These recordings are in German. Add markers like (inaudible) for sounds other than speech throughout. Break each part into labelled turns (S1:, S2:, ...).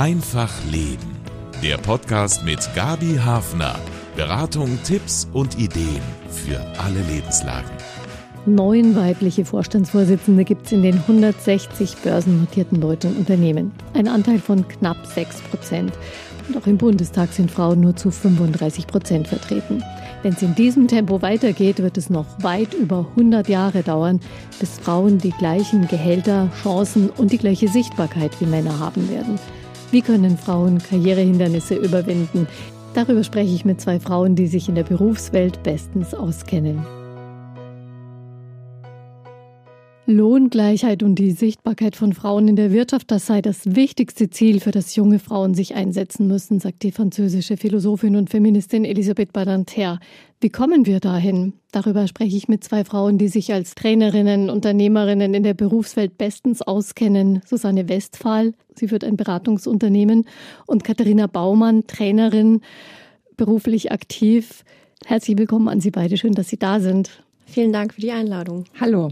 S1: Einfach Leben. Der Podcast mit Gabi Hafner. Beratung, Tipps und Ideen für alle Lebenslagen.
S2: Neun weibliche Vorstandsvorsitzende gibt es in den 160 börsennotierten deutschen Unternehmen. Ein Anteil von knapp 6 Prozent. Und auch im Bundestag sind Frauen nur zu 35 Prozent vertreten. Wenn es in diesem Tempo weitergeht, wird es noch weit über 100 Jahre dauern, bis Frauen die gleichen Gehälter, Chancen und die gleiche Sichtbarkeit wie Männer haben werden. Wie können Frauen Karrierehindernisse überwinden? Darüber spreche ich mit zwei Frauen, die sich in der Berufswelt bestens auskennen. Lohngleichheit und die Sichtbarkeit von Frauen in der Wirtschaft, das sei das wichtigste Ziel, für das junge Frauen sich einsetzen müssen, sagt die französische Philosophin und Feministin Elisabeth Badinter. Wie kommen wir dahin? Darüber spreche ich mit zwei Frauen, die sich als Trainerinnen, Unternehmerinnen in der Berufswelt bestens auskennen. Susanne Westphal, sie führt ein Beratungsunternehmen, und Katharina Baumann, Trainerin, beruflich aktiv. Herzlich willkommen an Sie beide. Schön, dass Sie da sind.
S3: Vielen Dank für die Einladung.
S2: Hallo.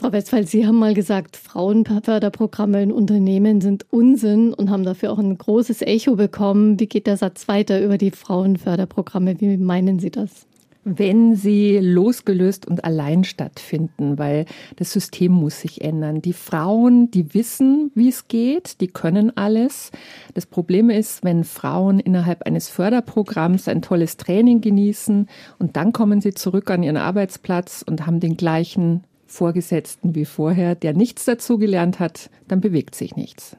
S2: Frau Westphal, Sie haben mal gesagt, Frauenförderprogramme in Unternehmen sind Unsinn und haben dafür auch ein großes Echo bekommen. Wie geht der Satz weiter über die Frauenförderprogramme? Wie meinen Sie das?
S4: wenn sie losgelöst und allein stattfinden, weil das System muss sich ändern. Die Frauen, die wissen, wie es geht, die können alles. Das Problem ist, wenn Frauen innerhalb eines Förderprogramms ein tolles Training genießen und dann kommen sie zurück an ihren Arbeitsplatz und haben den gleichen Vorgesetzten wie vorher, der nichts dazu gelernt hat, dann bewegt sich nichts.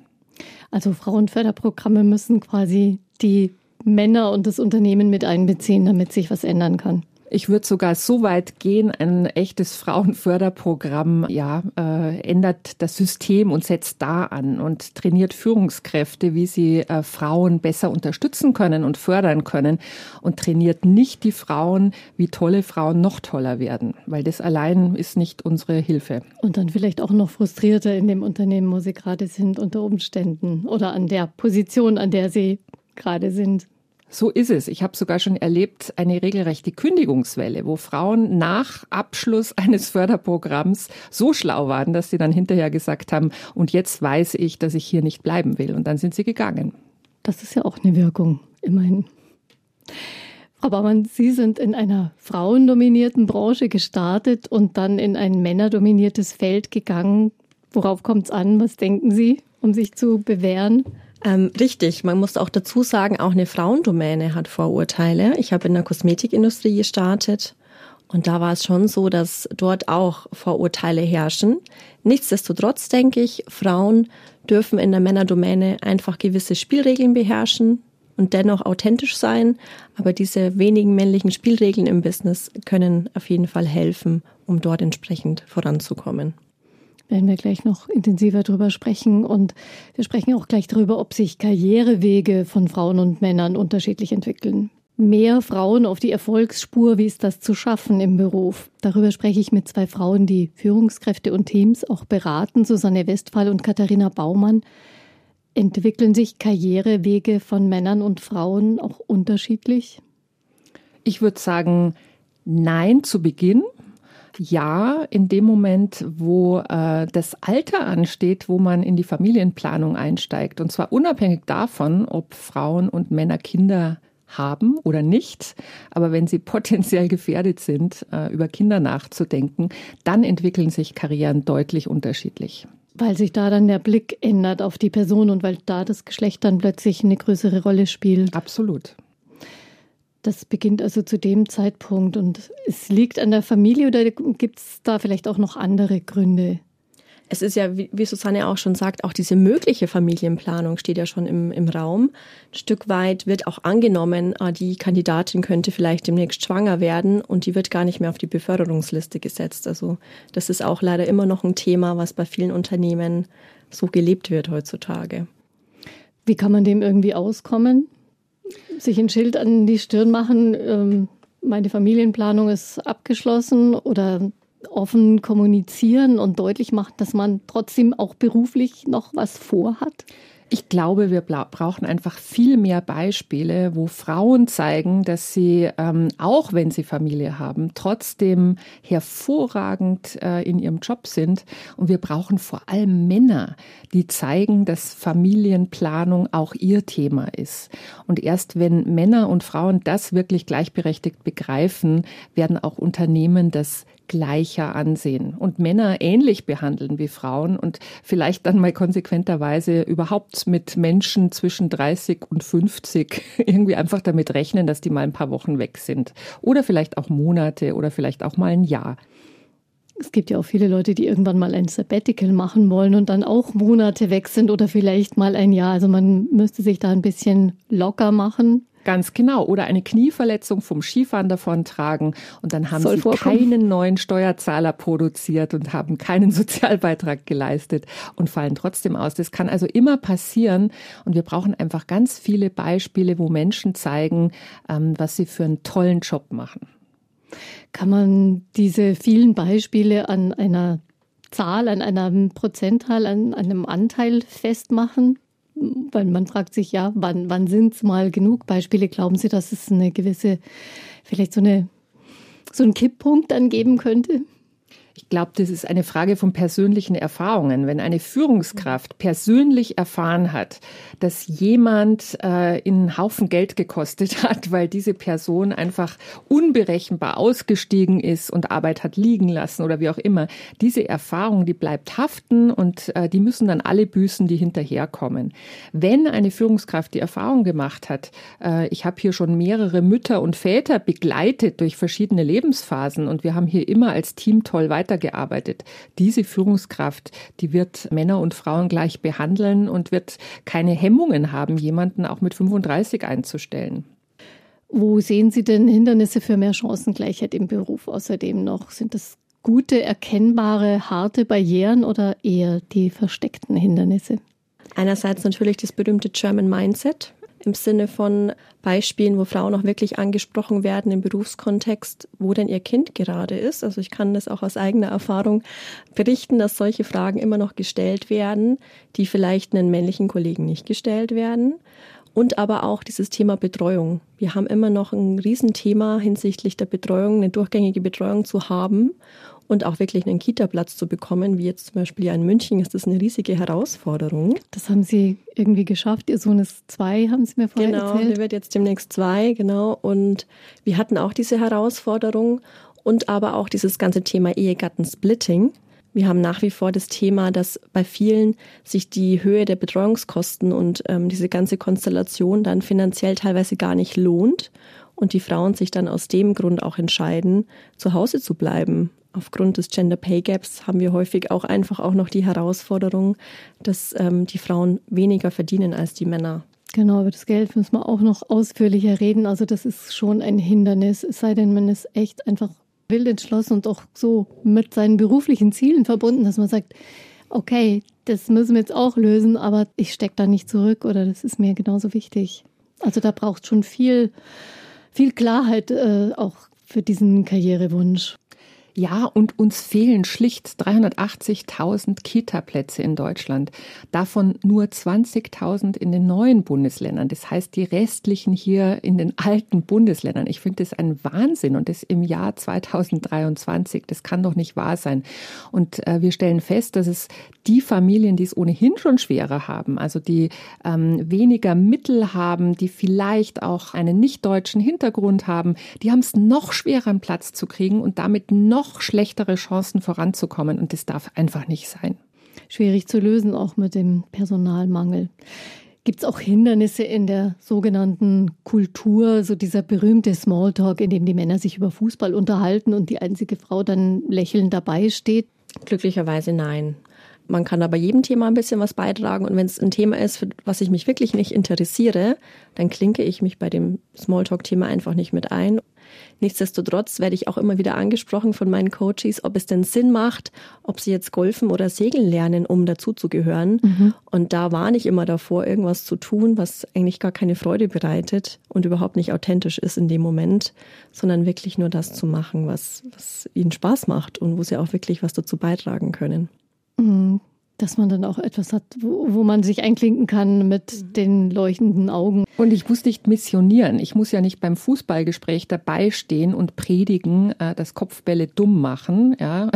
S2: Also Frauenförderprogramme müssen quasi die Männer und das Unternehmen mit einbeziehen, damit sich was ändern kann.
S4: Ich würde sogar so weit gehen, ein echtes Frauenförderprogramm ja, äh, ändert das System und setzt da an und trainiert Führungskräfte, wie sie äh, Frauen besser unterstützen können und fördern können und trainiert nicht die Frauen, wie tolle Frauen noch toller werden, weil das allein ist nicht unsere Hilfe.
S2: Und dann vielleicht auch noch frustrierter in dem Unternehmen, wo sie gerade sind, unter Umständen oder an der Position, an der sie gerade sind.
S4: So ist es. Ich habe sogar schon erlebt eine regelrechte Kündigungswelle, wo Frauen nach Abschluss (laughs) eines Förderprogramms so schlau waren, dass sie dann hinterher gesagt haben, und jetzt weiß ich, dass ich hier nicht bleiben will. Und dann sind sie gegangen.
S2: Das ist ja auch eine Wirkung, immerhin. Frau Baumann, Sie sind in einer frauendominierten Branche gestartet und dann in ein männerdominiertes Feld gegangen. Worauf kommt es an? Was denken Sie, um sich zu bewähren?
S3: Ähm, richtig, man muss auch dazu sagen, auch eine Frauendomäne hat Vorurteile. Ich habe in der Kosmetikindustrie gestartet und da war es schon so, dass dort auch Vorurteile herrschen. Nichtsdestotrotz denke ich, Frauen dürfen in der Männerdomäne einfach gewisse Spielregeln beherrschen und dennoch authentisch sein. Aber diese wenigen männlichen Spielregeln im Business können auf jeden Fall helfen, um dort entsprechend voranzukommen
S2: werden wir gleich noch intensiver drüber sprechen. Und wir sprechen auch gleich darüber, ob sich Karrierewege von Frauen und Männern unterschiedlich entwickeln. Mehr Frauen auf die Erfolgsspur, wie ist das zu schaffen im Beruf? Darüber spreche ich mit zwei Frauen, die Führungskräfte und Teams auch beraten, Susanne Westphal und Katharina Baumann. Entwickeln sich Karrierewege von Männern und Frauen auch unterschiedlich?
S4: Ich würde sagen, nein zu Beginn ja, in dem Moment, wo äh, das Alter ansteht, wo man in die Familienplanung einsteigt. Und zwar unabhängig davon, ob Frauen und Männer Kinder haben oder nicht. Aber wenn sie (laughs) potenziell gefährdet sind, äh, über Kinder nachzudenken, dann entwickeln sich Karrieren deutlich unterschiedlich.
S2: Weil sich da dann der Blick ändert auf die Person und weil da das Geschlecht dann plötzlich eine größere Rolle spielt.
S4: Absolut.
S2: Das beginnt also zu dem Zeitpunkt und es liegt an der Familie oder gibt es da vielleicht auch noch andere Gründe?
S3: Es ist ja, wie Susanne auch schon sagt, auch diese mögliche Familienplanung steht ja schon im, im Raum. Ein Stück weit wird auch angenommen, ah, die Kandidatin könnte vielleicht demnächst schwanger werden und die wird gar nicht mehr auf die Beförderungsliste gesetzt. Also das ist auch leider immer noch ein Thema, was bei vielen Unternehmen so gelebt wird heutzutage.
S2: Wie kann man dem irgendwie auskommen? Sich ein Schild an die Stirn machen, ähm, meine Familienplanung ist abgeschlossen oder offen kommunizieren und deutlich machen, dass man trotzdem auch beruflich noch was vorhat?
S4: Ich glaube, wir brauchen einfach viel mehr Beispiele, wo Frauen zeigen, dass sie, ähm, auch wenn sie Familie haben, trotzdem hervorragend äh, in ihrem Job sind. Und wir brauchen vor allem Männer, die zeigen, dass Familienplanung auch ihr Thema ist. Und erst wenn Männer und Frauen das wirklich gleichberechtigt begreifen, werden auch Unternehmen das gleicher ansehen und Männer ähnlich behandeln wie Frauen und vielleicht dann mal konsequenterweise überhaupt mit Menschen zwischen 30 und 50 (laughs) irgendwie einfach damit rechnen, dass die mal ein paar Wochen weg sind oder vielleicht auch Monate oder vielleicht auch mal ein Jahr.
S2: Es gibt ja auch viele Leute, die irgendwann mal ein Sabbatical machen wollen und dann auch Monate weg sind oder vielleicht mal ein Jahr. Also man müsste sich da ein bisschen locker machen.
S4: Ganz genau. Oder eine Knieverletzung vom Skifahren davon tragen und dann haben Soll sie vorkommen. keinen neuen Steuerzahler produziert und haben keinen (laughs) Sozialbeitrag geleistet und fallen trotzdem aus. Das kann also immer passieren und wir brauchen einfach ganz viele Beispiele, wo Menschen zeigen, ähm, was sie für einen tollen Job machen.
S2: Kann man diese vielen Beispiele an einer Zahl, an einem Prozentteil, an einem Anteil festmachen? Weil man fragt sich ja, wann, wann sind es mal genug Beispiele? Glauben Sie, dass es eine gewisse, vielleicht so eine so einen Kipppunkt dann geben könnte?
S4: Ich glaube, das ist eine Frage von persönlichen Erfahrungen. Wenn eine Führungskraft persönlich erfahren hat, dass jemand äh, in einen Haufen Geld gekostet (laughs) hat, weil diese Person einfach unberechenbar ausgestiegen ist und Arbeit hat liegen lassen oder wie auch immer, diese Erfahrung, die bleibt haften und äh, die müssen dann alle büßen, die hinterherkommen. Wenn eine Führungskraft die Erfahrung gemacht hat, äh, ich habe hier schon mehrere Mütter und Väter begleitet durch verschiedene Lebensphasen und wir haben hier immer als Team toll weiter weitergearbeitet. Diese Führungskraft, die wird Männer und Frauen gleich behandeln und wird keine Hemmungen haben, jemanden auch mit 35 einzustellen.
S2: Wo sehen Sie denn Hindernisse für mehr Chancengleichheit im Beruf außerdem noch? Sind das gute, erkennbare, harte Barrieren oder eher die versteckten Hindernisse?
S3: Einerseits natürlich das berühmte German Mindset im Sinne von Beispielen, wo Frauen auch wirklich angesprochen werden im Berufskontext, wo denn ihr Kind gerade ist. Also ich kann das auch aus eigener Erfahrung berichten, dass solche Fragen immer noch gestellt werden, die vielleicht einen männlichen Kollegen nicht gestellt werden. Und aber auch dieses Thema Betreuung. Wir haben immer noch ein Riesenthema hinsichtlich der Betreuung, eine durchgängige Betreuung zu haben und auch wirklich einen Kita-Platz zu bekommen, wie jetzt zum Beispiel ja in München, ist das eine riesige Herausforderung.
S2: Das haben Sie irgendwie geschafft. Ihr Sohn ist zwei, haben Sie mir vorher
S3: genau,
S2: erzählt.
S3: Genau, der wird jetzt demnächst zwei, genau. Und wir hatten auch diese Herausforderung und aber auch dieses ganze Thema Ehegattensplitting. Wir haben nach wie vor das Thema, dass bei vielen sich die Höhe der Betreuungskosten und ähm, diese ganze Konstellation dann finanziell teilweise gar nicht lohnt und die Frauen sich dann aus dem Grund auch entscheiden, zu Hause zu bleiben aufgrund des Gender Pay Gaps haben wir häufig auch einfach auch noch die Herausforderung, dass ähm, die Frauen weniger verdienen als die Männer.
S2: Genau, über das Geld müssen wir auch noch ausführlicher reden. Also das ist schon ein Hindernis, es sei denn, man ist echt einfach wild entschlossen und auch so mit seinen beruflichen Zielen verbunden, dass man sagt, okay, das müssen wir jetzt auch lösen, aber ich stecke da nicht zurück oder das ist mir genauso wichtig. Also da braucht schon viel, viel Klarheit äh, auch für diesen Karrierewunsch.
S4: Ja, und uns fehlen schlicht 380.000 Kita-Plätze in Deutschland, davon nur 20.000 in den neuen Bundesländern. Das heißt, die restlichen hier in den alten Bundesländern. Ich finde das ein Wahnsinn und das im Jahr 2023. Das kann doch nicht wahr sein. Und äh, wir stellen fest, dass es die Familien, die es ohnehin schon schwerer haben, also die ähm, weniger Mittel haben, die vielleicht auch einen nicht deutschen Hintergrund haben, die haben es noch schwerer, einen Platz zu kriegen und damit noch schlechtere Chancen voranzukommen. Und das darf einfach nicht sein.
S2: Schwierig zu lösen, auch mit dem Personalmangel. Gibt es auch Hindernisse in der sogenannten Kultur, so dieser berühmte Smalltalk, in dem die Männer sich über Fußball unterhalten und die einzige Frau dann lächelnd dabei steht?
S3: Glücklicherweise nein. Man kann aber jedem Thema ein bisschen was beitragen. Und wenn es ein Thema ist, für was ich mich wirklich nicht interessiere, dann klinke ich mich bei dem Smalltalk-Thema einfach nicht mit ein. Nichtsdestotrotz werde ich auch immer wieder angesprochen von meinen Coaches, ob es denn Sinn macht, ob sie jetzt golfen oder segeln lernen, um dazuzugehören. Mhm. Und da warne ich immer davor, irgendwas zu tun, was eigentlich gar keine Freude bereitet und überhaupt nicht authentisch ist in dem Moment, sondern wirklich nur das zu machen, was, was ihnen Spaß macht und wo sie auch wirklich was dazu beitragen können.
S2: Mhm. Dass man dann auch etwas hat, wo, wo man sich einklinken kann mit mhm. den leuchtenden Augen.
S4: Und ich muss nicht missionieren. Ich muss ja nicht beim Fußballgespräch dabei stehen und predigen, äh, dass Kopfbälle dumm machen. Ja.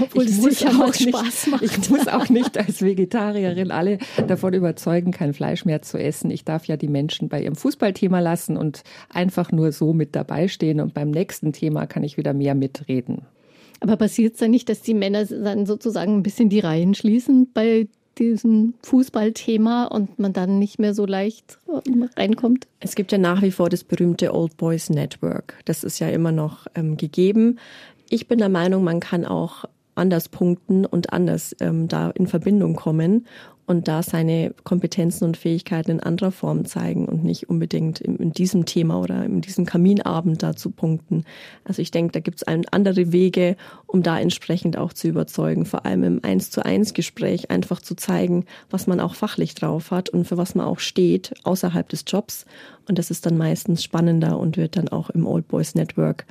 S2: Obwohl es sicher auch Spaß macht.
S4: Ich muss auch nicht als Vegetarierin alle davon überzeugen, kein Fleisch mehr zu essen. Ich darf ja die Menschen bei ihrem Fußballthema lassen und einfach nur so mit dabei stehen. Und beim nächsten Thema kann ich wieder mehr mitreden.
S2: Aber passiert es dann nicht, dass die Männer dann sozusagen ein bisschen die Reihen schließen bei diesem Fußballthema und man dann nicht mehr so leicht ähm, reinkommt?
S3: Es gibt ja nach wie vor das berühmte Old Boys Network. Das ist ja immer noch ähm, gegeben. Ich bin der Meinung, man kann auch anders punkten und anders ähm, da in Verbindung kommen und da seine Kompetenzen und Fähigkeiten in anderer Form zeigen und nicht unbedingt in, in diesem Thema oder in diesem Kaminabend da zu punkten. Also ich denke, da gibt es andere Wege, um da entsprechend auch zu überzeugen, vor allem im Eins zu eins Gespräch einfach zu zeigen, was man auch fachlich drauf hat und für was man auch steht außerhalb des Jobs. Und das ist dann meistens spannender und wird dann auch im Old Boys Network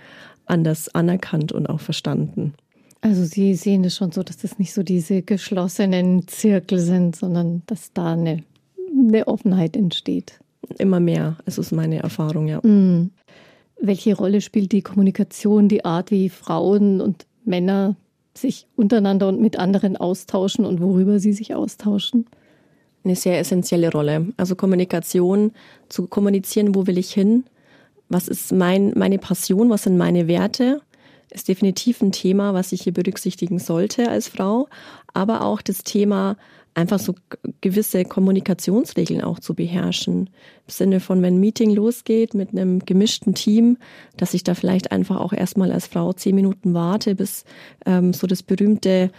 S3: anders anerkannt und auch verstanden.
S2: Also Sie sehen es schon so, dass das nicht so diese geschlossenen Zirkel sind, sondern dass da eine, eine Offenheit entsteht.
S3: Immer mehr, das ist meine Erfahrung, ja.
S2: Mhm. Welche Rolle spielt die Kommunikation, die Art, wie Frauen und Männer sich untereinander und mit anderen austauschen und worüber sie sich austauschen?
S3: Eine sehr essentielle Rolle. Also Kommunikation, zu kommunizieren, wo will ich hin? Was ist mein, meine Passion? Was sind meine Werte? Ist definitiv ein Thema, was ich hier berücksichtigen sollte als Frau, aber auch das Thema einfach so gewisse Kommunikationsregeln auch zu beherrschen. Im Sinne von, wenn ein Meeting losgeht mit einem gemischten Team, dass ich da vielleicht einfach auch erstmal als Frau zehn Minuten warte, bis ähm, so das berühmte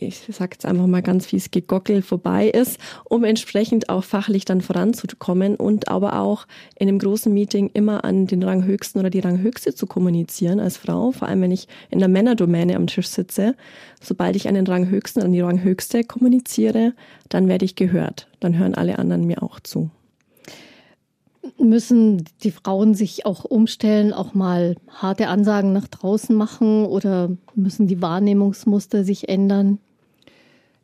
S3: ich sage jetzt einfach mal ganz fies, Gegockel vorbei ist, um entsprechend auch fachlich dann voranzukommen und aber auch in einem großen Meeting immer an den Ranghöchsten oder die Ranghöchste zu kommunizieren als Frau, vor allem wenn ich in der Männerdomäne am Tisch sitze. Sobald ich an den Ranghöchsten, an die Ranghöchste kommuniziere, dann werde ich gehört. Dann hören alle anderen mir auch zu.
S2: Müssen die Frauen sich auch umstellen, auch mal harte Ansagen nach draußen machen oder müssen die Wahrnehmungsmuster sich ändern?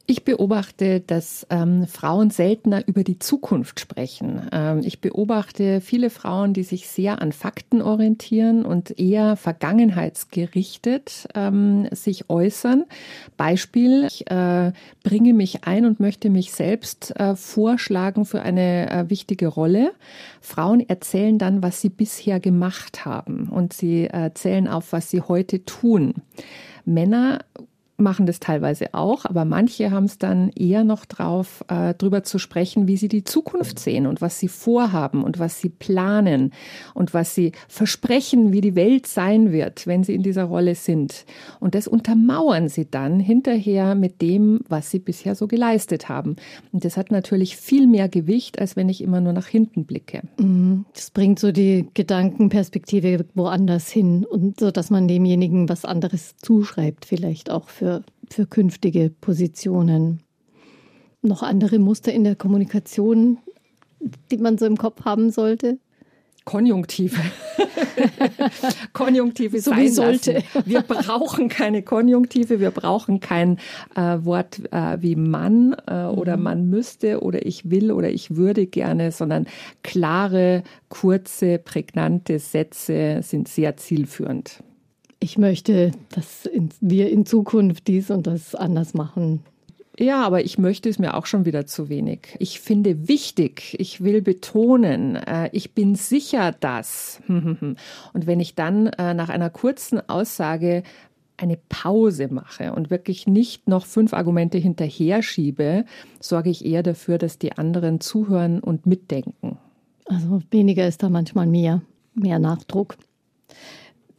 S4: Ich beobachte, dass ähm, Frauen seltener über die Zukunft sprechen. Ähm, ich beobachte viele Frauen, die sich sehr an Fakten orientieren und eher vergangenheitsgerichtet ähm, sich äußern. Beispiel, ich äh, bringe mich ein und möchte mich selbst äh, vorschlagen für eine äh, wichtige Rolle. Frauen erzählen dann, was sie bisher gemacht haben und sie erzählen auf, was sie heute tun. Männer machen das teilweise auch, aber manche haben es dann eher noch drauf, äh, drüber zu sprechen, wie sie die Zukunft sehen und was sie vorhaben und was sie planen und was sie versprechen, wie die Welt sein wird, wenn sie in dieser Rolle sind. Und das untermauern sie dann hinterher mit dem, was sie bisher so geleistet haben. Und das hat natürlich viel mehr Gewicht, als wenn ich immer nur nach hinten blicke.
S2: Mhm. Das bringt so die Gedankenperspektive woanders hin und so, dass man demjenigen was anderes zuschreibt, vielleicht auch für für, für künftige Positionen. Noch andere Muster in der Kommunikation, die man so im Kopf haben sollte?
S4: Konjunktive. (laughs) Konjunktive
S2: so sein sollte.
S4: Wir brauchen keine Konjunktive, wir brauchen kein äh, Wort äh, wie Mann äh, oder mhm. man müsste oder ich will oder ich würde gerne, sondern klare, kurze, prägnante Sätze sind sehr zielführend
S2: ich möchte, dass wir in Zukunft dies und das anders machen.
S4: Ja, aber ich möchte es mir auch schon wieder zu wenig. Ich finde wichtig, ich will betonen, äh, ich bin sicher, dass. (laughs) Und wenn ich dann äh, nach einer kurzen Aussage eine Pause mache und wirklich nicht noch fünf Argumente hinterher schiebe, sorge ich eher dafür, dass die anderen zuhören und mitdenken.
S2: Also weniger ist da manchmal mehr, mehr Nachdruck.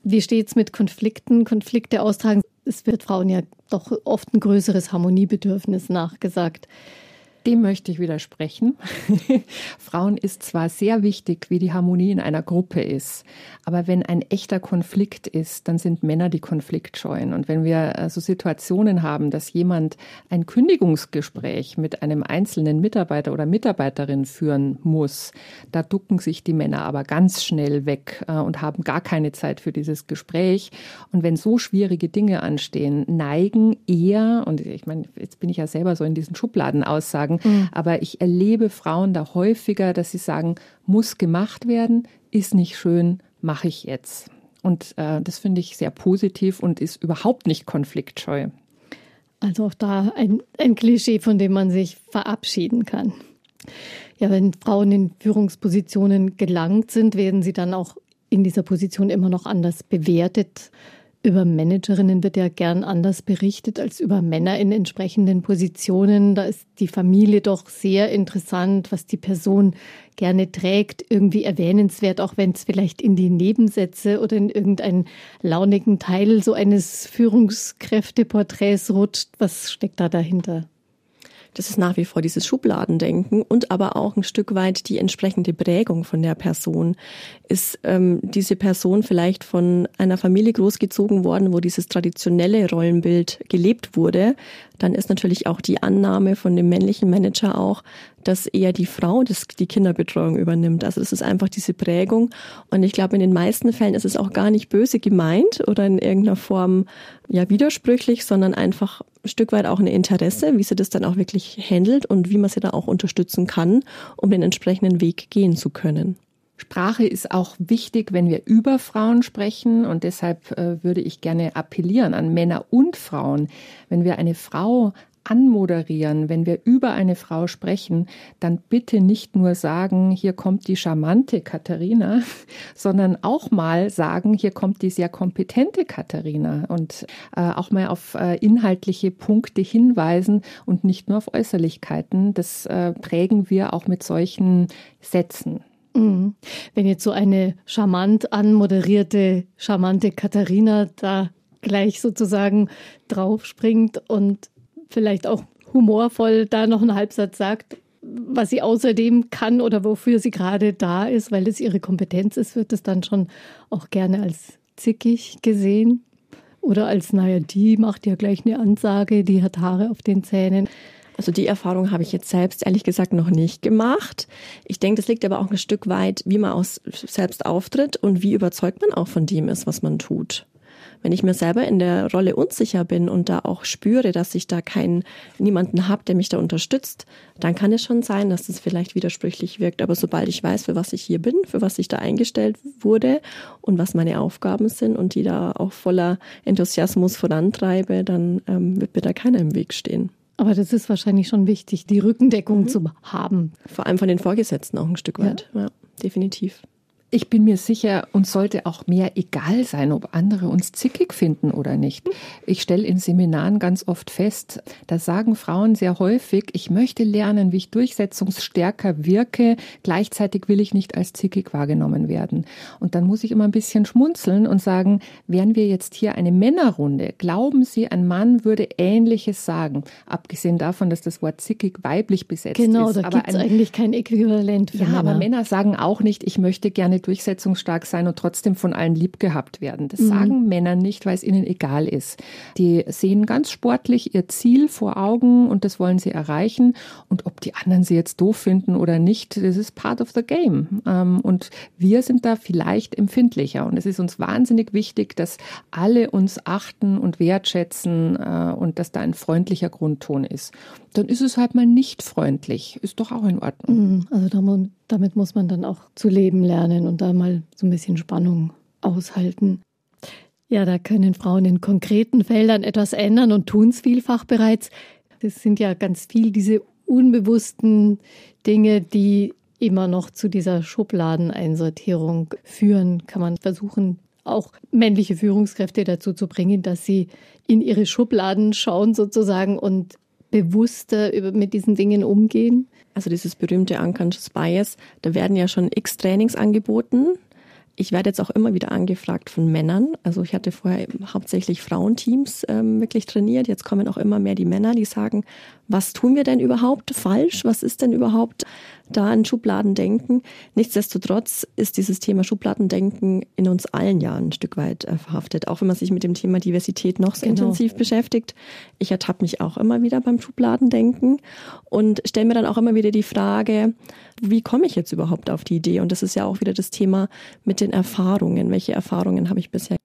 S2: Wie steht es mit Konflikten, Konflikte austragen? Es wird Frauen ja doch oft ein größeres Harmoniebedürfnis nachgesagt.
S4: Dem möchte ich widersprechen. (laughs) Frauen ist zwar sehr wichtig, wie die Harmonie in einer Gruppe ist, aber wenn ein echter Konflikt ist, dann sind Männer die konfliktscheuen. Und wenn wir äh, so Situationen haben, dass jemand ein Kündigungsgespräch mit einem einzelnen Mitarbeiter oder Mitarbeiterin führen muss, da ducken sich die Männer aber ganz schnell weg äh, und haben gar keine Zeit für dieses Gespräch. Und wenn so schwierige Dinge anstehen, neigen eher, und ich meine, jetzt bin ich ja selber so in diesen Schubladenaussagen, mhm. aber ich erlebe Frauen da häufiger, dass sie sagen, muss gemacht werden, ist nicht schön, mache ich jetzt. Und äh, das finde ich sehr positiv und ist überhaupt nicht konfliktscheu.
S2: Also auch da ein, ein Klischee, von dem man sich verabschieden kann. Ja, wenn Frauen in Führungspositionen gelangt sind, werden sie dann auch in dieser Position immer noch anders bewertet. Über Managerinnen wird ja gern anders berichtet als über Männer in entsprechenden Positionen. Da ist die Familie doch sehr interessant, was die Person gerne trägt, irgendwie erwähnenswert, auch wenn es vielleicht in die Nebensätze oder in irgendeinen launigen Teil so eines Führungskräfteporträts rutscht. Was steckt da dahinter?
S3: Das ist nach wie vor dieses Schubladendenken und aber auch ein Stück weit die entsprechende Prägung von der Person. Ist ähm, diese Person vielleicht von einer Familie großgezogen worden, wo dieses traditionelle Rollenbild gelebt wurde, dann ist natürlich auch die Annahme von dem männlichen Manager auch, dass eher die Frau das, die Kinderbetreuung übernimmt. Also das ist einfach diese Prägung. Und ich glaube, in den meisten Fällen ist es auch gar nicht böse gemeint oder in irgendeiner Form ja widersprüchlich, sondern einfach ein Stück weit auch ein Interesse, wie sie das dann auch wirklich handelt und wie man sie da auch unterstützen kann, um den entsprechenden Weg gehen zu können.
S4: Sprache ist auch wichtig, wenn wir über Frauen sprechen und deshalb äh, würde ich gerne appellieren an Männer und Frauen. Wenn wir eine Frau anmoderieren, wenn wir über eine Frau sprechen, dann bitte nicht nur sagen, hier kommt die charmante Katharina, (laughs) sondern auch mal sagen, hier kommt die sehr kompetente Katharina und äh, auch mal auf äh, inhaltliche Punkte hinweisen und nicht nur auf Äußerlichkeiten. Das äh, prägen wir auch mit solchen Sätzen.
S2: Mhm. Wenn jetzt so eine charmant anmoderierte, charmante Katharina da gleich sozusagen draufspringt und vielleicht auch humorvoll da noch einen Halbsatz sagt, was sie außerdem kann oder wofür sie gerade da ist, weil das ihre Kompetenz ist, wird das dann schon auch gerne als zickig gesehen. Oder als, naja, die macht ja gleich eine Ansage, die hat Haare auf den Zähnen.
S3: Also die Erfahrung habe ich jetzt selbst ehrlich gesagt noch nicht gemacht. Ich denke, das liegt aber auch ein Stück weit, wie man aus selbst auftritt und wie überzeugt man auch von dem ist, was man tut. Wenn ich mir selber in der Rolle unsicher bin und da auch spüre, dass ich da keinen niemanden habe, der mich da unterstützt, dann kann es schon sein, dass das vielleicht widersprüchlich wirkt. Aber sobald ich weiß, für was ich hier bin, für was ich da eingestellt wurde und was meine Aufgaben sind und die da auch voller Enthusiasmus vorantreibe, dann ähm, wird mir da keiner im Weg stehen.
S2: Aber das ist wahrscheinlich schon wichtig, die Rückendeckung mhm. zu haben.
S3: Vor allem von den Vorgesetzten auch ein Stück weit. Ja, ja definitiv.
S4: Ich bin mir sicher, uns sollte auch mehr egal sein, ob andere uns zickig finden oder nicht. Ich stelle in Seminaren ganz oft fest, da sagen Frauen sehr häufig, ich möchte lernen, wie ich durchsetzungsstärker wirke, gleichzeitig will ich nicht als zickig wahrgenommen werden. Und dann muss ich immer ein bisschen schmunzeln und sagen, wären wir jetzt hier eine Männerrunde, glauben Sie, ein Mann würde Ähnliches sagen, abgesehen davon, dass das Wort zickig weiblich besetzt
S2: genau,
S4: ist.
S2: Genau, da gibt es eigentlich kein Äquivalent für
S4: Ja,
S2: Männer.
S4: aber Männer sagen auch nicht, ich möchte gerne durchsetzungsstark sein und trotzdem von allen lieb gehabt werden. Das mhm. sagen Männer nicht, weil es ihnen egal ist. Die sehen ganz sportlich ihr Ziel vor Augen und das wollen sie erreichen. Und ob die anderen sie jetzt doof finden oder nicht, das ist part of the game. Ähm, und wir sind da vielleicht empfindlicher. Und es ist uns wahnsinnig wichtig, dass alle uns achten und wertschätzen äh, und dass da ein freundlicher Grundton ist. Dann ist es halt mal nicht freundlich. Ist doch auch in Ordnung.
S2: Mhm. Also damit muss man dann auch zu leben lernen und da mal so ein bisschen Spannung aushalten. Ja, da können Frauen in konkreten Feldern etwas ändern und tun es vielfach bereits. Das sind ja ganz viel diese unbewussten Dinge, die immer noch zu dieser Schubladeneinsortierung führen. Kann man versuchen, auch männliche Führungskräfte dazu zu bringen, dass sie in ihre Schubladen schauen sozusagen und bewusster mit diesen Dingen umgehen?
S3: Also dieses berühmte Unconscious Bias, da werden ja schon x Trainings angeboten. ich werde jetzt auch immer wieder angefragt von Männern. Also ich hatte vorher hauptsächlich Frauenteams ähm, wirklich trainiert. Jetzt kommen auch immer mehr die Männer, die sagen, was tun wir denn überhaupt falsch? Was ist denn überhaupt da ein Schubladendenken? Nichtsdestotrotz ist dieses Thema Schubladendenken in uns allen ja ein Stück weit äh, verhaftet. Auch wenn man sich mit dem Thema Diversität noch so genau. intensiv beschäftigt. Ich ertappe mich auch immer wieder beim Schubladendenken und stelle mir dann auch immer wieder die Frage, wie komme ich jetzt überhaupt auf die Idee? Und das ist ja auch wieder das Thema mit den Erfahrungen. Welche Erfahrungen habe ich bisher?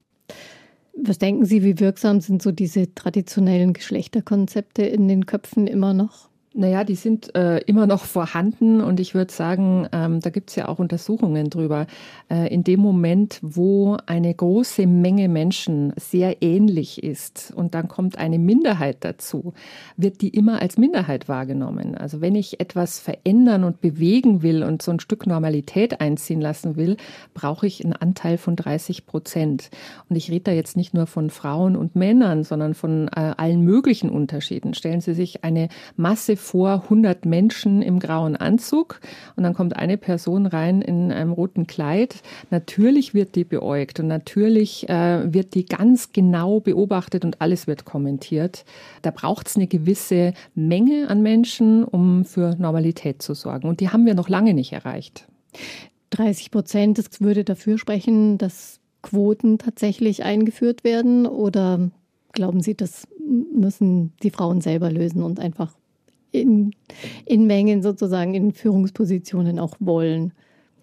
S2: Was denken Sie, wie wirksam sind so diese traditionellen Geschlechterkonzepte in den Köpfen immer noch?
S4: Naja, die sind äh, immer noch vorhanden und ich würde sagen, ähm, da gibt es ja auch Untersuchungen drüber. Äh, in dem Moment, wo eine große Menge Menschen sehr ähnlich ist und dann kommt eine Minderheit dazu, wird die immer als Minderheit wahrgenommen. Also wenn ich etwas verändern und bewegen will und so ein Stück Normalität einziehen lassen will, brauche ich einen Anteil von 30 Prozent. Und ich rede da jetzt nicht nur von Frauen und Männern, sondern von äh, allen möglichen Unterschieden. Stellen Sie sich eine Masse vor 100 Menschen im grauen Anzug und dann kommt eine Person rein in einem roten Kleid. Natürlich wird die beäugt und natürlich äh, wird die ganz genau beobachtet und alles wird kommentiert. Da braucht es eine gewisse Menge an Menschen, um für Normalität zu sorgen. Und die haben wir noch lange nicht erreicht.
S2: 30 Prozent, das würde dafür sprechen, dass Quoten tatsächlich eingeführt werden? Oder glauben Sie, das müssen die Frauen selber lösen und einfach in, in Mengen sozusagen in Führungspositionen auch wollen.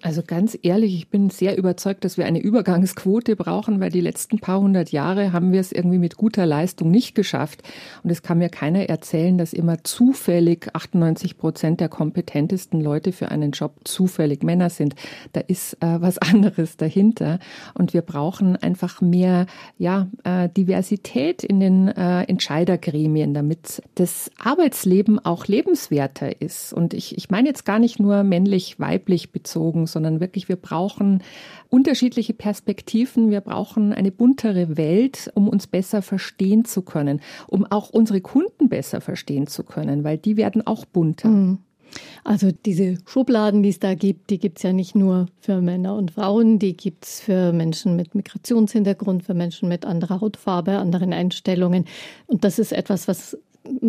S4: Also ganz ehrlich, ich bin sehr überzeugt, dass wir eine Übergangsquote brauchen, weil die letzten paar hundert Jahre haben wir es irgendwie mit guter Leistung nicht geschafft. Und es kann mir keiner erzählen, dass immer zufällig 98 Prozent der kompetentesten Leute für einen Job zufällig Männer sind. Da ist äh, was (laughs) anderes dahinter. Und wir brauchen einfach mehr ja, äh, Diversität in den äh, Entscheidergremien, damit das Arbeitsleben auch lebenswerter ist. Und ich, ich meine jetzt gar nicht nur männlich-weiblich bezogen, sondern wirklich, wir brauchen unterschiedliche Perspektiven, wir brauchen eine buntere Welt, um uns besser verstehen zu können, um auch unsere Kunden besser verstehen zu können, weil die werden auch bunter. Mhm.
S2: Also diese Schubladen, die es da gibt, die gibt es ja nicht nur für Männer und Frauen, die gibt es für Menschen mit Migrationshintergrund, für Menschen mit anderer Hautfarbe, anderen Einstellungen. Und das ist etwas, was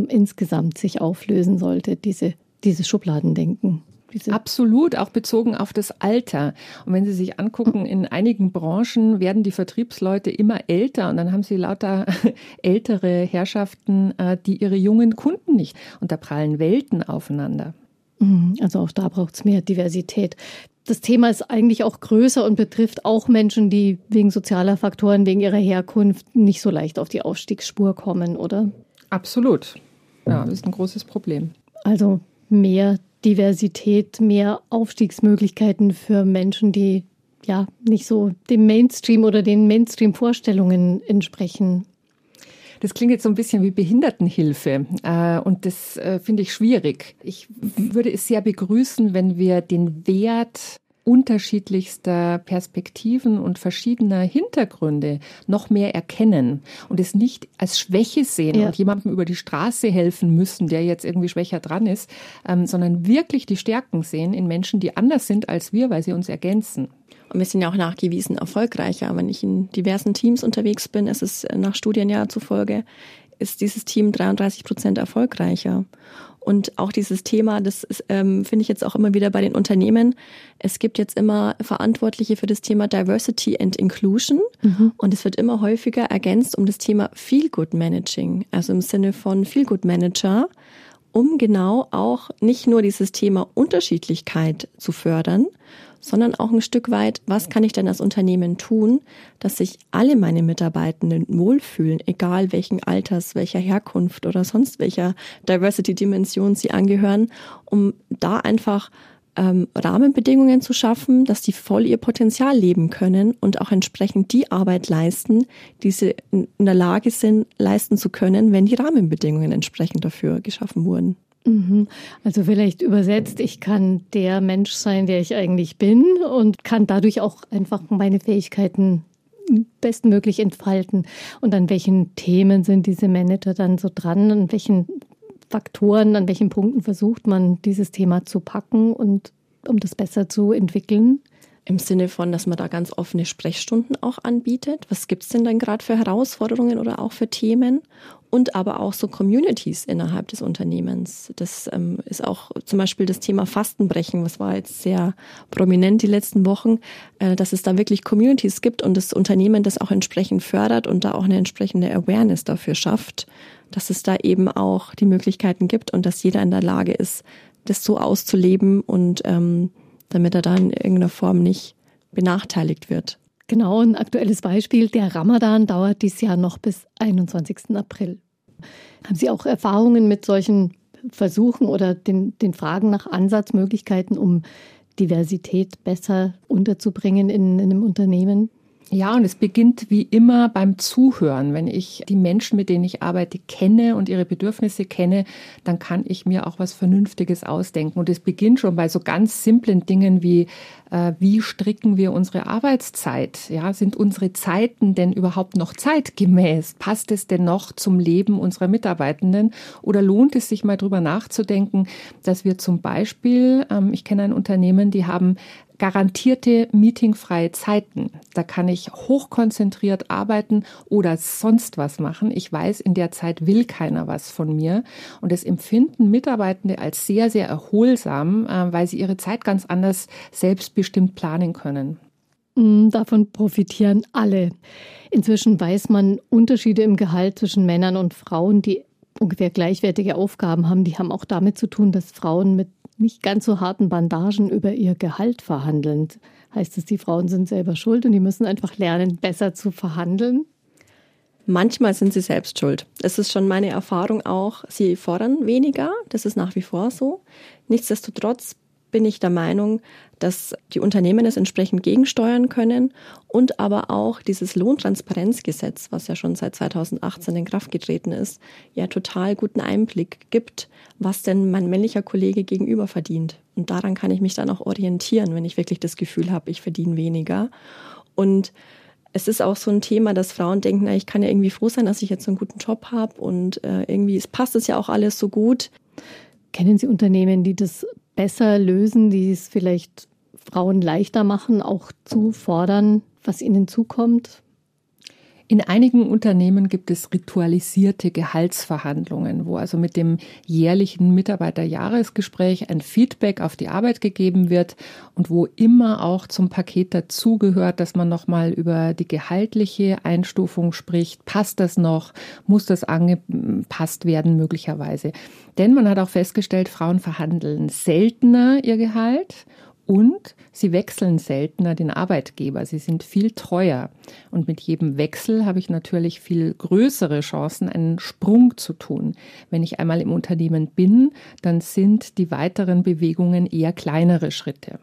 S2: insgesamt sich auflösen sollte, diese, dieses Schubladendenken.
S4: Absolut, auch bezogen auf das Alter. Und wenn Sie sich angucken, in einigen Branchen werden die Vertriebsleute immer älter und dann haben Sie lauter (laughs) ältere Herrschaften, äh, die ihre jungen Kunden nicht. Und da prallen Welten aufeinander.
S2: Mhm, also auch da braucht es mehr Diversität. Das Thema ist eigentlich auch größer und betrifft auch Menschen, die wegen sozialer Faktoren, wegen ihrer Herkunft nicht so leicht auf die Aufstiegsspur kommen, oder?
S4: Absolut. Ja, das ist ein großes Problem.
S2: Also mehr Diversität, mehr Aufstiegsmöglichkeiten für Menschen, die ja nicht so dem Mainstream oder den Mainstream-Vorstellungen entsprechen.
S4: Das klingt jetzt so ein bisschen wie Behindertenhilfe äh, und das äh, finde ich schwierig. Ich würde es sehr begrüßen, wenn wir den Wert unterschiedlichster Perspektiven und verschiedener Hintergründe noch mehr erkennen und es nicht als Schwäche sehen ja. und jemandem über die Straße helfen müssen, der jetzt irgendwie schwächer dran ist, ähm, sondern wirklich die Stärken sehen in Menschen, die anders sind als wir, weil sie uns ergänzen.
S3: Und wir sind ja auch nachgewiesen erfolgreicher. Wenn ich in diversen Teams unterwegs bin, ist es nach Studien ja zufolge, ist dieses Team 33 Prozent erfolgreicher. Und auch dieses Thema, das ist, ähm, finde ich jetzt auch immer wieder bei den Unternehmen. Es gibt jetzt immer Verantwortliche für das Thema Diversity and Inclusion. Mhm. Und es wird immer häufiger ergänzt um das Thema Feel Good Managing. Also im Sinne von Feel Good Manager, um genau auch nicht nur dieses Thema Unterschiedlichkeit zu fördern, sondern auch ein Stück weit, was kann ich denn als Unternehmen tun, dass sich alle meine Mitarbeitenden wohlfühlen, egal welchen Alters, welcher Herkunft oder sonst welcher Diversity-Dimension sie angehören, um da einfach ähm, Rahmenbedingungen zu schaffen, dass die voll ihr Potenzial leben können und auch entsprechend die Arbeit leisten, die sie in der Lage sind, leisten zu können, wenn die Rahmenbedingungen entsprechend dafür geschaffen wurden.
S2: Mhm. Also vielleicht übersetzt, ich kann der Mensch sein, der ich eigentlich bin und kann dadurch auch einfach meine Fähigkeiten bestmöglich entfalten. Und an welchen Themen sind diese Manager dann so dran? An welchen Faktoren, an welchen Punkten versucht man, dieses Thema zu packen und um das besser zu entwickeln?
S3: Im Sinne von, dass man da ganz offene Sprechstunden auch anbietet. Was gibt's denn dann gerade für Herausforderungen oder auch für Themen? Und aber auch so Communities innerhalb des Unternehmens. Das ähm, ist auch zum Beispiel das Thema Fastenbrechen, was war jetzt sehr prominent die letzten Wochen, äh, dass es da wirklich Communities gibt und das Unternehmen das auch entsprechend fördert und da auch eine entsprechende Awareness dafür schafft, dass es da eben auch die Möglichkeiten gibt und dass jeder in der Lage ist, das so auszuleben und ähm, damit er da in irgendeiner Form nicht benachteiligt wird.
S2: Genau, ein aktuelles Beispiel. Der Ramadan dauert dieses Jahr noch bis 21. April. Haben Sie auch Erfahrungen mit solchen Versuchen oder den, den Fragen nach Ansatzmöglichkeiten, um Diversität besser unterzubringen in, in einem Unternehmen?
S4: Ja, und es beginnt wie immer beim Zuhören. Wenn ich die Menschen, mit denen ich arbeite, kenne und ihre Bedürfnisse kenne, dann kann ich mir auch was Vernünftiges ausdenken. Und es beginnt schon bei so ganz simplen Dingen wie, äh, wie stricken wir unsere Arbeitszeit? Ja, sind unsere Zeiten denn überhaupt noch zeitgemäß? Passt es denn noch zum Leben unserer Mitarbeitenden? Oder lohnt es sich mal drüber nachzudenken, dass wir zum Beispiel, ähm, ich kenne ein Unternehmen, die haben garantierte meetingfreie Zeiten. Da kann ich hochkonzentriert arbeiten oder sonst was machen. Ich weiß, in der Zeit will keiner was von mir. Und das empfinden Mitarbeitende als sehr, sehr erholsam, äh, weil sie ihre Zeit ganz anders selbstbestimmt planen können.
S2: Mm, davon profitieren alle. Inzwischen weiß man Unterschiede im Gehalt zwischen Männern und Frauen, die ungefähr gleichwertige Aufgaben haben. Die haben auch damit zu tun, dass Frauen mit nicht ganz so harten Bandagen über ihr Gehalt verhandeln. Heißt es, die Frauen sind selber schuld und die müssen einfach lernen, besser zu verhandeln?
S3: Manchmal sind sie selbst schuld. Es ist schon meine Erfahrung auch, sie fordern weniger, das ist nach wie vor so. Nichtsdestotrotz bin ich der Meinung, dass die Unternehmen es entsprechend gegensteuern können und aber auch dieses Lohntransparenzgesetz, was ja schon seit 2018 in Kraft getreten ist, ja total guten Einblick gibt, was denn mein männlicher Kollege gegenüber verdient. Und daran kann ich mich dann auch orientieren, wenn ich wirklich das Gefühl habe, ich verdiene weniger. Und es ist auch so ein Thema, dass Frauen denken, na, ich kann ja irgendwie froh sein, dass ich jetzt so einen guten Job habe und äh, irgendwie es passt es ja auch alles so gut.
S2: Kennen Sie Unternehmen, die das besser lösen, die es vielleicht Frauen leichter machen, auch zu fordern, was ihnen zukommt?
S4: In einigen Unternehmen gibt es ritualisierte Gehaltsverhandlungen, wo also mit dem jährlichen Mitarbeiterjahresgespräch ein Feedback auf die Arbeit gegeben wird und wo immer auch zum Paket dazugehört, dass man nochmal über die gehaltliche Einstufung spricht. Passt das noch? Muss das angepasst werden möglicherweise? Denn man hat auch festgestellt, Frauen verhandeln seltener ihr Gehalt und sie wechseln seltener den Arbeitgeber. Sie sind viel treuer. Und mit jedem Wechsel habe ich natürlich viel größere Chancen, einen Sprung zu tun. Wenn ich einmal im Unternehmen bin, dann sind die weiteren Bewegungen eher kleinere Schritte.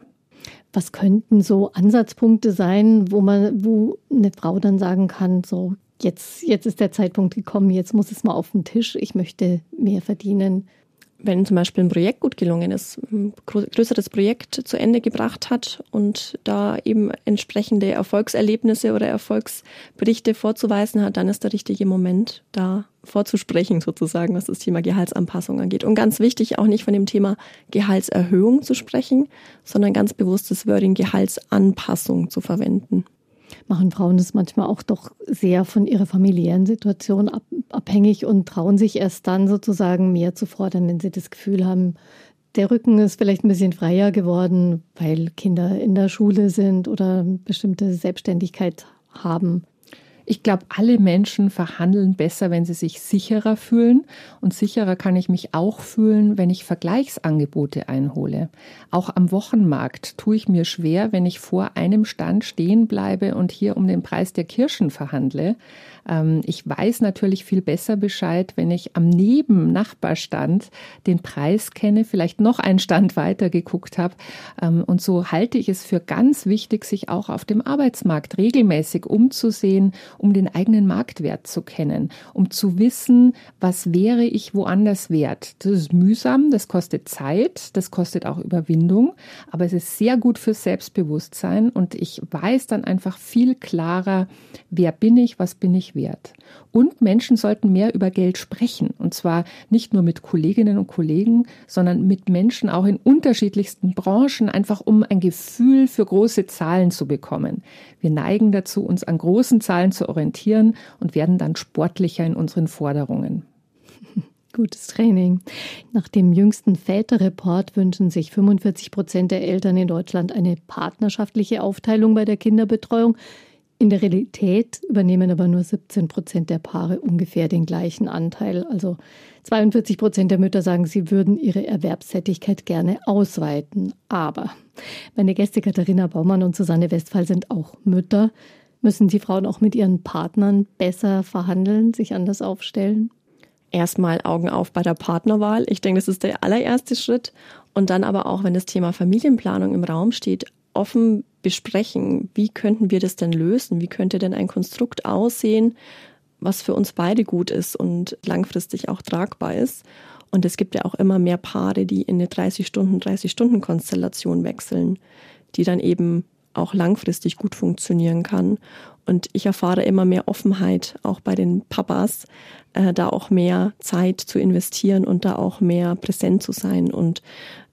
S2: Was könnten so Ansatzpunkte sein, wo man, wo eine Frau dann sagen kann, so jetzt, jetzt ist der Zeitpunkt gekommen, jetzt muss es mal auf den Tisch, ich möchte mehr verdienen
S3: wenn zum Beispiel ein Projekt gut gelungen ist, ein größeres Projekt zu Ende gebracht hat und da eben entsprechende Erfolgserlebnisse oder Erfolgsberichte vorzuweisen hat, dann ist der richtige Moment, da vorzusprechen sozusagen, was das Thema Gehaltsanpassung angeht. Und ganz wichtig, auch nicht von dem Thema Gehaltserhöhung zu sprechen, sondern ganz bewusst das Wording Gehaltsanpassung zu verwenden
S2: machen Frauen das manchmal auch doch sehr von ihrer familiären Situation ab, abhängig und trauen sich erst dann sozusagen mehr zu fordern, wenn sie das Gefühl haben, der Rücken ist vielleicht ein bisschen freier geworden, weil Kinder in der Schule sind oder bestimmte Selbstständigkeit haben.
S4: Ich glaube, alle Menschen verhandeln besser, wenn sie sich sicherer fühlen. Und sicherer kann ich mich auch fühlen, wenn ich Vergleichsangebote einhole. Auch am Wochenmarkt tue ich mir schwer, wenn ich vor einem Stand stehen bleibe und hier um den Preis der Kirschen verhandle. Ähm, ich weiß natürlich viel besser Bescheid, wenn ich am Neben-Nachbarstand den Preis kenne, vielleicht noch einen Stand weiter geguckt habe. Ähm, und so halte ich es für ganz wichtig, sich auch auf dem Arbeitsmarkt regelmäßig umzusehen um den eigenen Marktwert zu kennen, um zu wissen, was wäre ich woanders wert. Das ist mühsam, das kostet Zeit, das kostet auch Überwindung, aber es ist sehr gut fürs Selbstbewusstsein und ich weiß dann einfach viel klarer, wer bin ich, was bin ich wert. Und Menschen sollten mehr über Geld sprechen. Und zwar nicht nur mit Kolleginnen und Kollegen, sondern mit Menschen auch in unterschiedlichsten Branchen, einfach um ein Gefühl für große Zahlen zu bekommen. Wir neigen dazu, uns an großen Zahlen zu orientieren und werden dann sportlicher in unseren Forderungen. (laughs)
S2: Gutes Training. Nach dem jüngsten Väterreport wünschen sich 45 Prozent der Eltern in Deutschland eine partnerschaftliche Aufteilung bei der Kinderbetreuung. In der Realität übernehmen aber nur 17 Prozent der Paare ungefähr den gleichen Anteil. Also 42 Prozent der Mütter sagen, sie würden ihre Erwerbstätigkeit gerne ausweiten. Aber meine Gäste Katharina Baumann und Susanne Westphal sind auch Mütter. Müssen die Frauen auch mit ihren Partnern besser verhandeln, sich anders aufstellen?
S3: Erstmal Augen auf bei der Partnerwahl. Ich denke, das ist der allererste Schritt. Und dann aber auch, wenn das Thema Familienplanung im Raum steht, offen besprechen, wie könnten wir das denn lösen? Wie könnte denn ein Konstrukt aussehen, was für uns beide gut ist und langfristig auch tragbar ist? Und es gibt ja auch immer mehr Paare, die in eine 30-Stunden, 30-Stunden-Konstellation wechseln, die dann eben auch langfristig gut funktionieren kann. Und ich erfahre immer mehr Offenheit, auch bei den Papas, äh, da auch mehr Zeit zu investieren und da auch mehr präsent zu sein. Und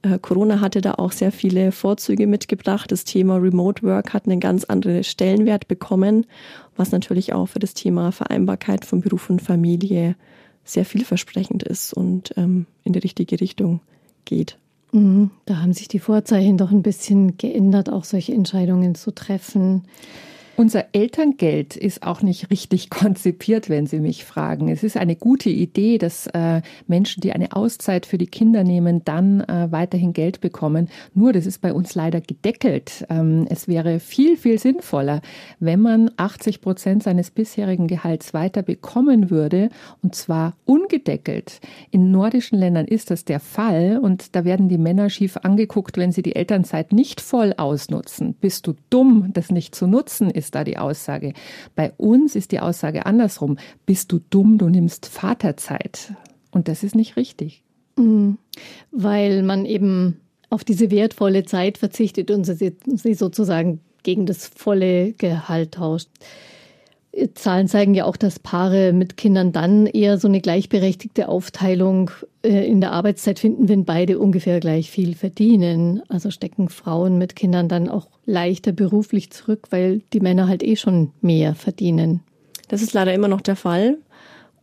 S3: äh, Corona hatte da auch sehr viele Vorzüge mitgebracht. Das Thema Remote Work hat einen ganz anderen Stellenwert bekommen, was natürlich auch für das Thema Vereinbarkeit von Beruf und Familie sehr vielversprechend ist und ähm, in die richtige Richtung geht.
S2: Mhm. Da haben sich die Vorzeichen doch ein bisschen geändert, auch solche Entscheidungen zu treffen.
S4: Unser Elterngeld ist auch nicht richtig (laughs) konzipiert, wenn Sie mich fragen. Es ist eine gute Idee, dass äh, Menschen, die eine Auszeit für die Kinder nehmen, dann äh, weiterhin Geld bekommen. Nur, das ist bei uns leider gedeckelt. Ähm, es wäre viel, viel sinnvoller, wenn man 80 Prozent seines bisherigen Gehalts weiter bekommen würde, und zwar ungedeckelt. In nordischen Ländern ist das der Fall und da werden die Männer schief angeguckt, wenn sie die Elternzeit nicht voll ausnutzen. Bist du dumm, das nicht zu nutzen? Da die Aussage. Bei uns ist die Aussage andersrum. Bist du dumm, du nimmst Vaterzeit. Und das ist nicht richtig.
S2: Mhm. Weil man eben auf diese wertvolle Zeit verzichtet und sie sozusagen gegen das volle Gehalt tauscht. Zahlen zeigen ja auch, dass Paare mit Kindern dann eher so eine gleichberechtigte Aufteilung äh, in der Arbeitszeit finden, wenn beide ungefähr gleich viel verdienen. Also stecken Frauen mit Kindern dann auch leichter beruflich zurück, weil die Männer halt eh schon mehr verdienen.
S3: Das ist leider immer noch der Fall.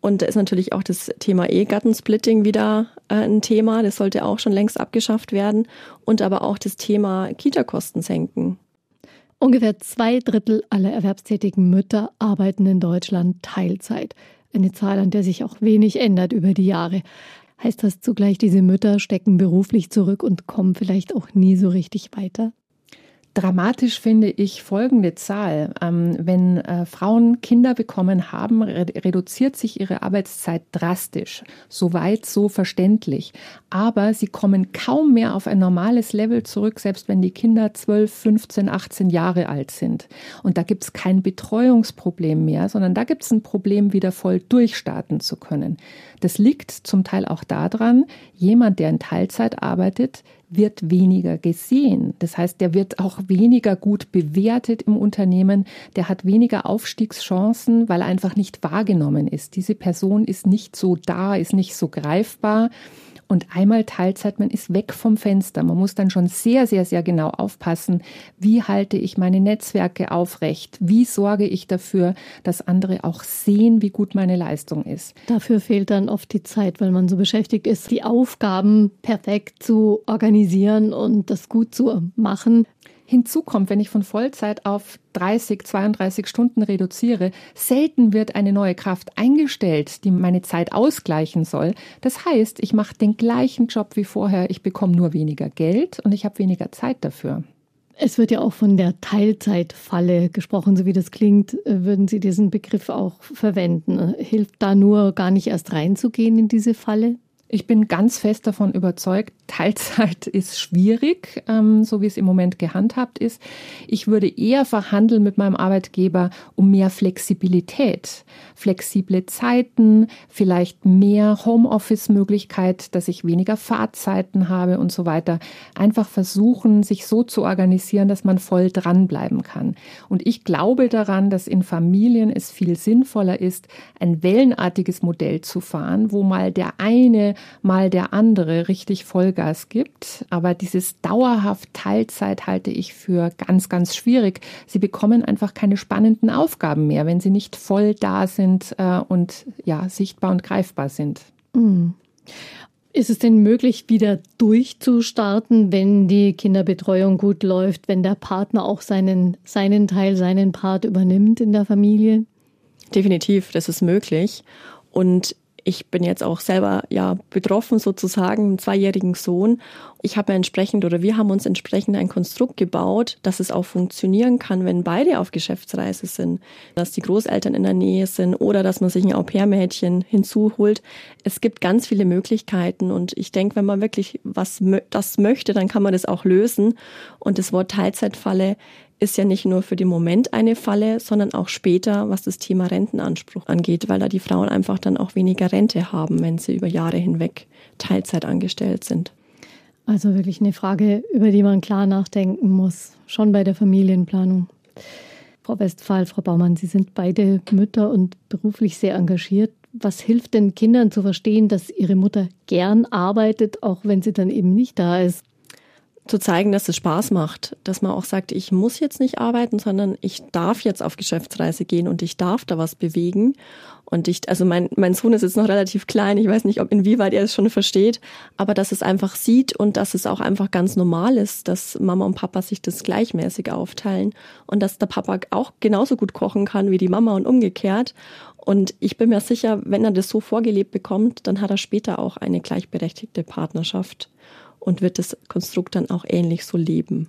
S3: Und da ist natürlich auch das Thema Ehegattensplitting wieder äh, ein Thema. Das sollte auch schon längst abgeschafft werden. Und aber auch das Thema Kita-Kosten senken.
S2: Ungefähr zwei Drittel aller erwerbstätigen Mütter arbeiten in Deutschland Teilzeit. Eine Zahl, an der sich auch wenig ändert über die Jahre. Heißt das zugleich, diese Mütter stecken beruflich zurück und kommen vielleicht auch nie so richtig weiter?
S4: Dramatisch finde ich folgende Zahl. Ähm, wenn äh, Frauen Kinder bekommen haben, reduziert sich ihre Arbeitszeit drastisch. Soweit so verständlich. Aber sie kommen kaum mehr auf ein normales Level zurück, selbst wenn die Kinder 12, 15, 18 Jahre alt sind. Und da gibt es kein Betreuungsproblem mehr, sondern da gibt es ein Problem, wieder voll durchstarten zu können. Das liegt zum Teil auch daran, jemand, der in Teilzeit arbeitet, wird weniger gesehen. Das heißt, der wird auch weniger gut bewertet im Unternehmen, der hat weniger Aufstiegschancen, weil er einfach nicht wahrgenommen ist. Diese Person ist nicht so da, ist nicht so greifbar. Und einmal Teilzeit, man ist weg vom Fenster. Man muss dann schon sehr, sehr, sehr genau aufpassen, wie halte ich meine Netzwerke aufrecht? Wie sorge ich dafür, dass andere auch sehen, wie gut meine Leistung ist?
S2: Dafür fehlt dann oft die Zeit, weil man so beschäftigt ist, die Aufgaben perfekt zu organisieren und das gut zu machen.
S4: Hinzu kommt, wenn ich von Vollzeit auf 30, 32 Stunden reduziere, selten wird eine neue Kraft eingestellt, die meine Zeit ausgleichen soll. Das heißt, ich mache den gleichen Job wie vorher, ich bekomme nur weniger Geld und ich habe weniger Zeit dafür.
S2: Es wird ja auch von der Teilzeitfalle gesprochen, so wie das klingt. Würden Sie diesen Begriff auch verwenden? Hilft da nur gar nicht erst reinzugehen in diese Falle?
S4: Ich bin ganz fest davon überzeugt, (laughs) Teilzeit ist schwierig, ähm, so wie es im Moment gehandhabt ist. Ich würde eher verhandeln mit meinem Arbeitgeber um mehr Flexibilität, flexible Zeiten, vielleicht mehr Homeoffice-Möglichkeit, dass ich weniger Fahrzeiten habe und so weiter. Einfach versuchen, sich so zu organisieren, dass man voll dranbleiben kann. Und ich glaube daran, dass in Familien es viel sinnvoller ist, ein wellenartiges Modell zu fahren, wo mal der eine mal der andere richtig Vollgas gibt. Aber dieses dauerhaft Teilzeit halte ich für ganz, ganz schwierig. Sie bekommen einfach keine spannenden Aufgaben mehr, wenn sie nicht voll da sind äh, und ja, sichtbar und greifbar sind. Mhm.
S2: Ist es denn möglich, wieder durchzustarten, wenn die Kinderbetreuung gut läuft, wenn der Partner auch seinen, seinen Teil, seinen Part übernimmt in der Familie?
S3: Definitiv, das ist möglich. Und ich bin jetzt auch selber ja betroffen sozusagen, einen zweijährigen Sohn. Ich habe entsprechend oder wir haben uns entsprechend ein Konstrukt gebaut, dass es auch funktionieren kann, wenn beide auf Geschäftsreise sind, dass die Großeltern in der Nähe sind oder dass man sich ein Au-pair-Mädchen hinzuholt. Es gibt ganz viele Möglichkeiten und ich denke, wenn man wirklich was das möchte, dann kann man das auch lösen. Und das Wort Teilzeitfalle ist ja nicht nur für den Moment eine Falle, sondern auch später, was das Thema Rentenanspruch angeht, weil da die Frauen einfach dann auch weniger Rente haben, wenn sie über Jahre hinweg Teilzeit angestellt sind.
S2: Also wirklich eine Frage, über die man klar nachdenken muss, schon bei der Familienplanung. Frau Westphal, Frau Baumann, Sie sind beide Mütter und beruflich sehr engagiert. Was hilft denn Kindern zu verstehen, dass ihre Mutter gern arbeitet, auch wenn sie dann eben nicht da ist?
S3: Zu zeigen, dass es Spaß macht, dass man auch sagt, ich muss jetzt nicht arbeiten, sondern ich darf jetzt auf Geschäftsreise gehen und ich darf da was bewegen. Und ich, also mein, mein Sohn ist jetzt noch relativ klein, ich weiß nicht, ob inwieweit er es schon versteht, aber dass es einfach sieht und dass es auch einfach ganz normal ist, dass Mama und Papa sich das gleichmäßig aufteilen und dass der Papa auch genauso gut kochen kann wie die Mama und umgekehrt. Und ich bin mir sicher, wenn er das so vorgelebt bekommt, dann hat er später auch eine gleichberechtigte Partnerschaft und wird das Konstrukt dann auch ähnlich so leben.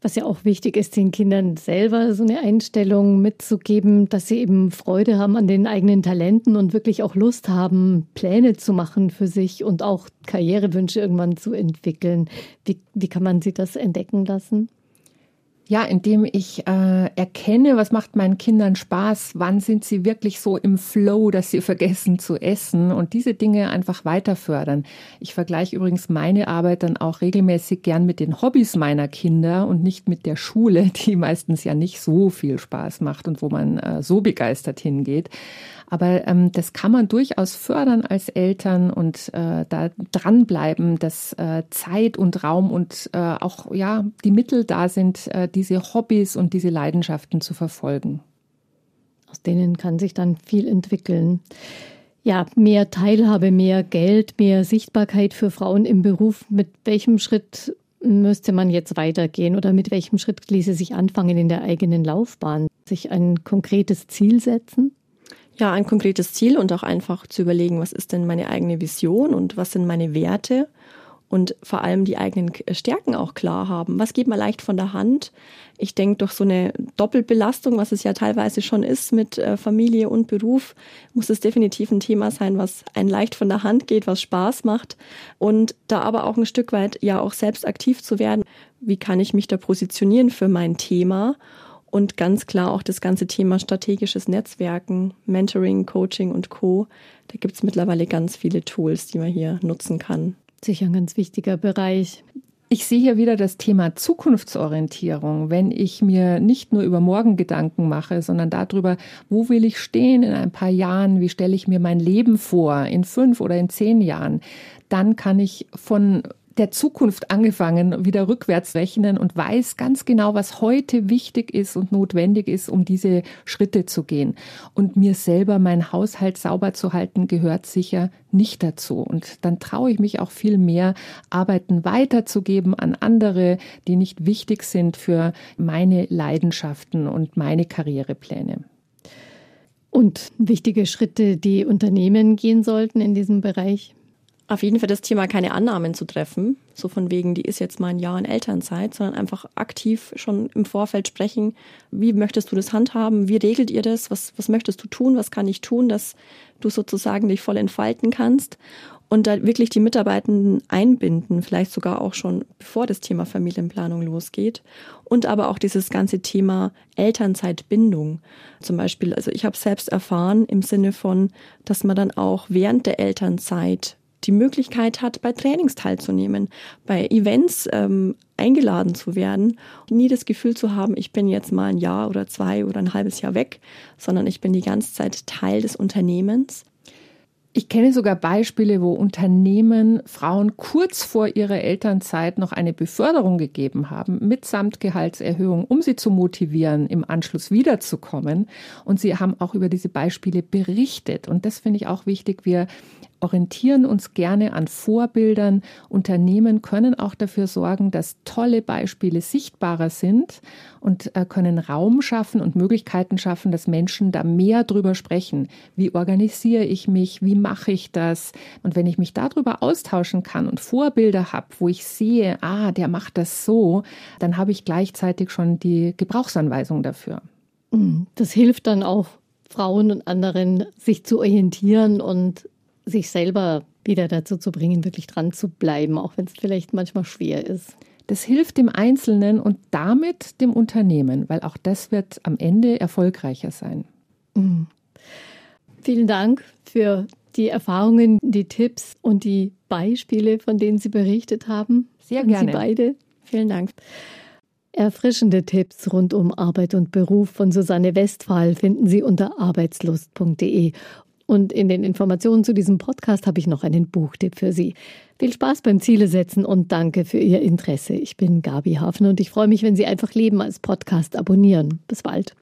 S2: Was ja auch wichtig ist, den Kindern selber so eine Einstellung mitzugeben, dass sie eben Freude haben an den eigenen Talenten und wirklich auch Lust haben, Pläne zu machen für sich und auch Karrierewünsche irgendwann zu entwickeln. Wie, wie kann man sie das entdecken lassen?
S4: Ja, indem ich äh, erkenne, was macht meinen Kindern Spaß, wann sind sie wirklich so im Flow, dass sie (laughs) vergessen zu essen und diese Dinge einfach weiter fördern. Ich vergleiche übrigens meine Arbeit dann auch regelmäßig gern mit den Hobbys meiner Kinder und nicht mit der Schule, (laughs) die meistens ja nicht so viel Spaß macht und wo man äh, so begeistert hingeht. Aber ähm, das kann man durchaus fördern als Eltern und äh, da dranbleiben, dass äh, Zeit und Raum und äh, auch ja die Mittel da sind, äh, diese Hobbys und diese Leidenschaften zu verfolgen.
S2: Aus denen kann sich dann viel entwickeln. Ja, mehr Teilhabe, mehr Geld, mehr Sichtbarkeit für Frauen im Beruf. Mit welchem Schritt müsste man jetzt weitergehen oder mit welchem Schritt ließe sich anfangen in der eigenen Laufbahn? Sich ein konkretes Ziel setzen?
S3: Ja, ein konkretes Ziel und auch einfach zu überlegen, was ist denn meine eigene Vision und was sind meine Werte und vor allem die eigenen Stärken auch klar haben. Was geht mal leicht von der Hand? Ich denke, durch so eine Doppelbelastung, was es ja teilweise schon ist mit äh, Familie und Beruf, muss es definitiv ein Thema sein, was ein leicht von der Hand geht, was Spaß macht und da aber auch ein Stück weit ja auch selbst aktiv zu werden. Wie kann ich mich da positionieren für mein Thema? Und ganz klar auch das ganze Thema strategisches Netzwerken, Mentoring, Coaching und Co. Da gibt es mittlerweile ganz viele Tools, die man hier nutzen kann.
S2: Sicher ein ganz wichtiger Bereich.
S4: Ich sehe hier wieder das Thema Zukunftsorientierung. Wenn ich mir nicht nur über morgen Gedanken mache, sondern darüber, wo will ich stehen in ein paar Jahren, wie stelle ich mir mein Leben vor in fünf oder in zehn Jahren, dann kann ich von der Zukunft angefangen, wieder rückwärts rechnen und weiß ganz genau, was heute wichtig ist und notwendig ist, um diese Schritte zu gehen. Und mir selber meinen Haushalt sauber zu halten, gehört sicher nicht dazu. Und dann traue ich mich auch viel mehr, Arbeiten weiterzugeben an andere, die nicht wichtig sind für meine Leidenschaften und meine Karrierepläne.
S2: Und wichtige Schritte, die Unternehmen gehen sollten in diesem Bereich?
S3: Auf jeden Fall das Thema keine Annahmen zu treffen, so von wegen, die ist jetzt mal ein Jahr in Elternzeit, sondern einfach aktiv schon im Vorfeld sprechen, wie möchtest du das handhaben, wie regelt ihr das, was, was möchtest du tun, was kann ich tun, dass du sozusagen dich voll entfalten kannst? Und da wirklich die Mitarbeitenden einbinden, vielleicht sogar auch schon bevor das Thema Familienplanung losgeht. Und aber auch dieses ganze Thema Elternzeitbindung. Zum Beispiel, also ich habe selbst erfahren im Sinne von, dass man dann auch während der Elternzeit die Möglichkeit hat, bei Trainings teilzunehmen, bei Events ähm, eingeladen zu werden, nie das Gefühl zu haben, ich bin jetzt mal ein Jahr oder zwei oder ein halbes Jahr weg, sondern ich bin die ganze Zeit Teil des Unternehmens
S4: ich kenne sogar Beispiele, wo Unternehmen Frauen kurz vor ihrer Elternzeit noch eine Beförderung gegeben haben, mitsamt Gehaltserhöhung, um sie zu motivieren, im Anschluss wiederzukommen. Und sie haben auch über diese Beispiele berichtet. Und das finde ich auch wichtig. Wir orientieren uns gerne an Vorbildern. Unternehmen können auch dafür sorgen, dass tolle Beispiele sichtbarer sind und äh, können Raum schaffen und Möglichkeiten schaffen, dass Menschen da mehr drüber sprechen. Wie organisiere ich mich? Wie mache ich das? Und wenn ich mich darüber austauschen kann und Vorbilder habe, wo ich sehe, ah, der macht das so, dann habe ich gleichzeitig schon die Gebrauchsanweisung dafür.
S2: Mhm. Das hilft dann auch Frauen und anderen, sich zu orientieren und sich selber wieder dazu zu bringen, wirklich dran zu bleiben, auch wenn es vielleicht manchmal schwer ist.
S4: Das hilft dem Einzelnen und damit dem Unternehmen, weil auch das wird am Ende erfolgreicher sein.
S2: Mhm. Vielen Dank für die Erfahrungen, die Tipps und die Beispiele, von denen Sie berichtet haben.
S4: Sehr gerne.
S2: Sie beide. Vielen Dank. Erfrischende Tipps rund um Arbeit und Beruf von Susanne Westphal finden Sie unter arbeitslust.de. Und in den Informationen zu diesem Podcast habe ich noch einen Buchtipp für Sie. Viel Spaß beim Ziele setzen und danke für Ihr Interesse. Ich bin Gabi Hafner und ich freue mich, wenn Sie einfach Leben als Podcast abonnieren. Bis bald.